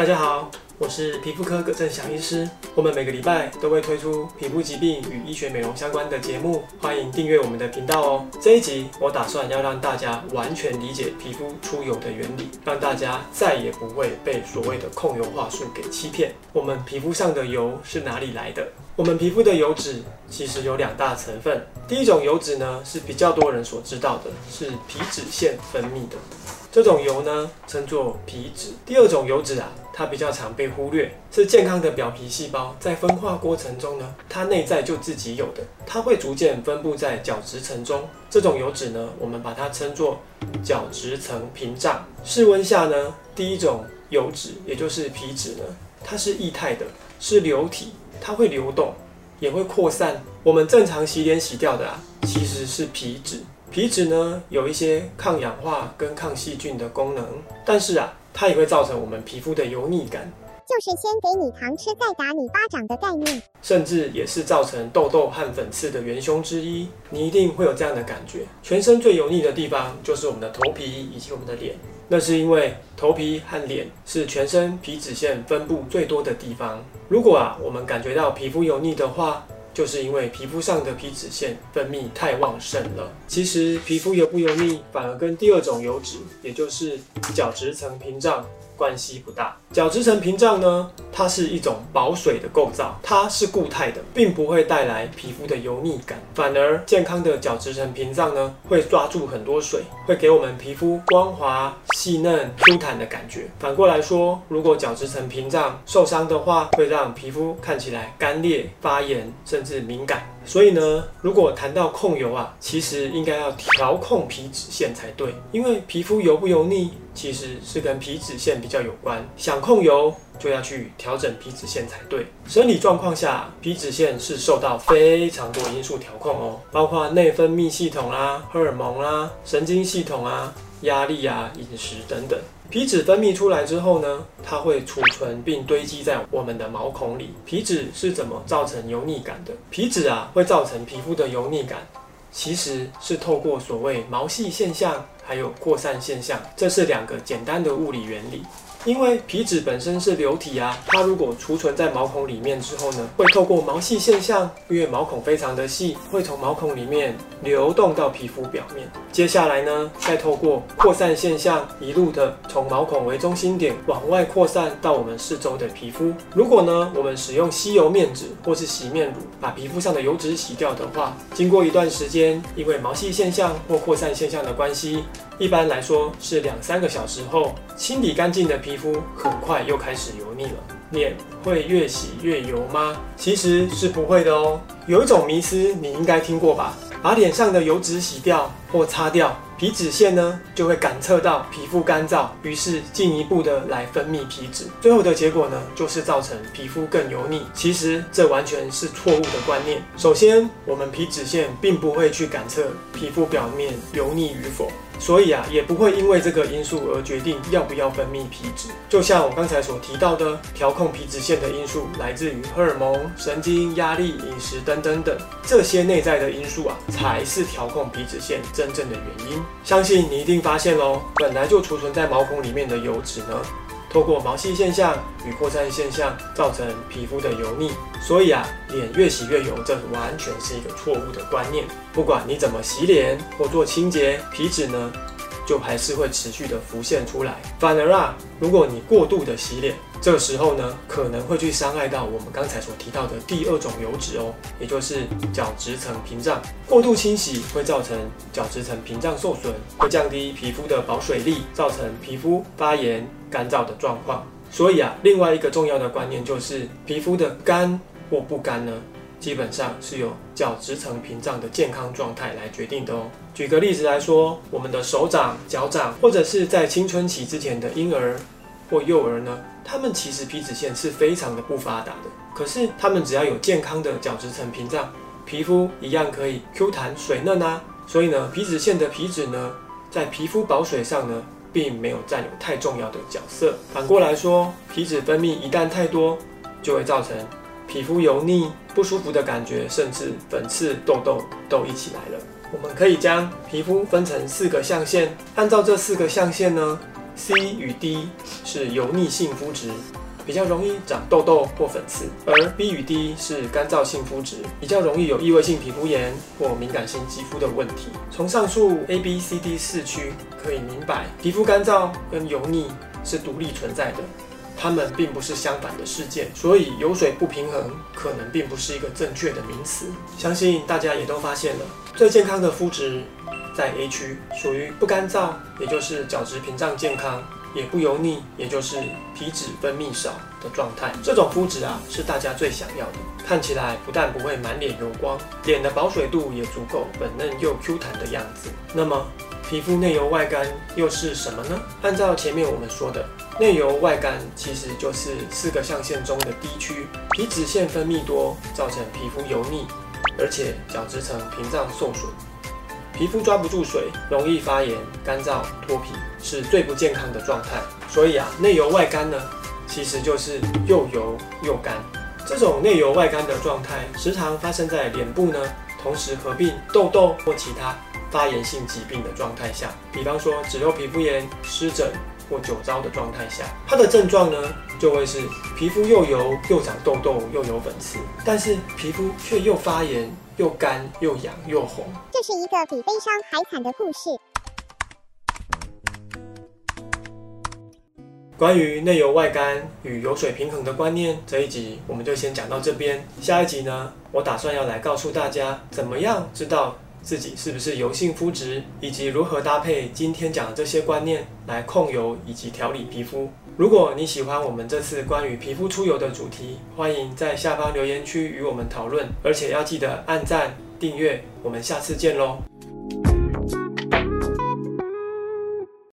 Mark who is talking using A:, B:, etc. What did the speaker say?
A: 大家好，我是皮肤科葛正祥医师。我们每个礼拜都会推出皮肤疾病与医学美容相关的节目，欢迎订阅我们的频道哦。这一集我打算要让大家完全理解皮肤出油的原理，让大家再也不会被所谓的控油话术给欺骗。我们皮肤上的油是哪里来的？我们皮肤的油脂其实有两大成分，第一种油脂呢是比较多人所知道的，是皮脂腺分泌的。这种油呢，称作皮脂。第二种油脂啊，它比较常被忽略，是健康的表皮细胞在分化过程中呢，它内在就自己有的，它会逐渐分布在角质层中。这种油脂呢，我们把它称作角质层屏障。室温下呢，第一种油脂，也就是皮脂呢，它是液态的，是流体，它会流动，也会扩散。我们正常洗脸洗掉的啊，其实是皮脂。皮脂呢，有一些抗氧化跟抗细菌的功能，但是啊，它也会造成我们皮肤的油腻感，
B: 就是先给你糖吃再打你巴掌的概念，
A: 甚至也是造成痘痘和粉刺的元凶之一。你一定会有这样的感觉，全身最油腻的地方就是我们的头皮以及我们的脸，那是因为头皮和脸是全身皮脂腺分布最多的地方。如果啊，我们感觉到皮肤油腻的话，就是因为皮肤上的皮脂腺分泌太旺盛了。其实皮肤油不油腻，反而跟第二种油脂，也就是角质层屏障，关系不大。角质层屏障呢，它是一种保水的构造，它是固态的，并不会带来皮肤的油腻感。反而健康的角质层屏障呢，会抓住很多水，会给我们皮肤光滑、细嫩、Q 弹的感觉。反过来说，如果角质层屏障受伤的话，会让皮肤看起来干裂、发炎，甚至敏感。所以呢，如果谈到控油啊，其实应该要调控皮脂腺才对，因为皮肤油不油腻，其实是跟皮脂腺比较有关。想控油，就要去调整皮脂腺才对。生理状况下，皮脂腺是受到非常多因素调控哦，包括内分泌系统啦、荷尔蒙啦、神经系统啊、压力啊、饮食等等。皮脂分泌出来之后呢，它会储存并堆积在我们的毛孔里。皮脂是怎么造成油腻感的？皮脂啊，会造成皮肤的油腻感，其实是透过所谓毛细现象还有扩散现象，这是两个简单的物理原理。因为皮脂本身是流体啊，它如果储存在毛孔里面之后呢，会透过毛细现象，因为毛孔非常的细，会从毛孔里面流动到皮肤表面。接下来呢，再透过扩散现象，一路的从毛孔为中心点往外扩散到我们四周的皮肤。如果呢，我们使用吸油面纸或是洗面乳，把皮肤上的油脂洗掉的话，经过一段时间，因为毛细现象或扩散现象的关系。一般来说是两三个小时后，清理干净的皮肤很快又开始油腻了。脸会越洗越油吗？其实是不会的哦。有一种迷思你应该听过吧？把脸上的油脂洗掉或擦掉，皮脂腺呢就会感测到皮肤干燥，于是进一步的来分泌皮脂，最后的结果呢就是造成皮肤更油腻。其实这完全是错误的观念。首先，我们皮脂腺并不会去感测皮肤表面油腻与否。所以啊，也不会因为这个因素而决定要不要分泌皮脂。就像我刚才所提到的，调控皮脂腺的因素来自于荷尔蒙、神经、压力、饮食等等等，这些内在的因素啊，才是调控皮脂腺真正的原因。相信你一定发现喽，本来就储存在毛孔里面的油脂呢。透过毛细现象与扩散现象造成皮肤的油腻，所以啊，脸越洗越油，这完全是一个错误的观念。不管你怎么洗脸或做清洁，皮脂呢，就还是会持续的浮现出来。反而啊，如果你过度的洗脸，这个时候呢，可能会去伤害到我们刚才所提到的第二种油脂哦，也就是角质层屏障。过度清洗会造成角质层屏障受损，会降低皮肤的保水力，造成皮肤发炎、干燥的状况。所以啊，另外一个重要的观念就是，皮肤的干或不干呢，基本上是由角质层屏障的健康状态来决定的哦。举个例子来说，我们的手掌、脚掌，或者是在青春期之前的婴儿或幼儿呢，他们其实皮脂腺是非常的不发达的。可是他们只要有健康的角质层屏障，皮肤一样可以 Q 弹水嫩啊。所以呢，皮脂腺的皮脂呢，在皮肤保水上呢，并没有占有太重要的角色。反过来说，皮脂分泌一旦太多，就会造成皮肤油腻、不舒服的感觉，甚至粉刺、痘痘都一起来了。我们可以将皮肤分成四个象限，按照这四个象限呢，C 与 D 是油腻性肤质，比较容易长痘痘或粉刺；而 B 与 D 是干燥性肤质，比较容易有异位性皮肤炎或敏感性肌肤的问题。从上述 A、B、C、D 四区可以明白，皮肤干燥跟油腻是独立存在的。它们并不是相反的事件，所以油水不平衡可能并不是一个正确的名词。相信大家也都发现了，最健康的肤质在 A 区，属于不干燥，也就是角质屏障健康，也不油腻，也就是皮脂分泌少的状态。这种肤质啊，是大家最想要的，看起来不但不会满脸油光，脸的保水度也足够，粉嫩又 Q 弹的样子。那么，皮肤内油外干又是什么呢？按照前面我们说的，内油外干其实就是四个象限中的 D 区，皮脂腺分泌多，造成皮肤油腻，而且角质层屏障受损，皮肤抓不住水，容易发炎、干燥、脱皮，是最不健康的状态。所以啊，内油外干呢，其实就是又油又干。这种内油外干的状态，时常发生在脸部呢，同时合并痘痘或其他。发炎性疾病的状态下，比方说脂漏皮肤炎、湿疹或酒糟的状态下，它的症状呢就会是皮肤又油又长痘痘又有粉刺，但是皮肤却又发炎又干又痒又红。
B: 这是一个比悲伤还惨的故事。
A: 关于内油外干与油水平衡的观念，这一集我们就先讲到这边。下一集呢，我打算要来告诉大家怎么样知道。自己是不是油性肤质，以及如何搭配今天讲的这些观念来控油以及调理皮肤。如果你喜欢我们这次关于皮肤出油的主题，欢迎在下方留言区与我们讨论，而且要记得按赞订阅。我们下次见喽！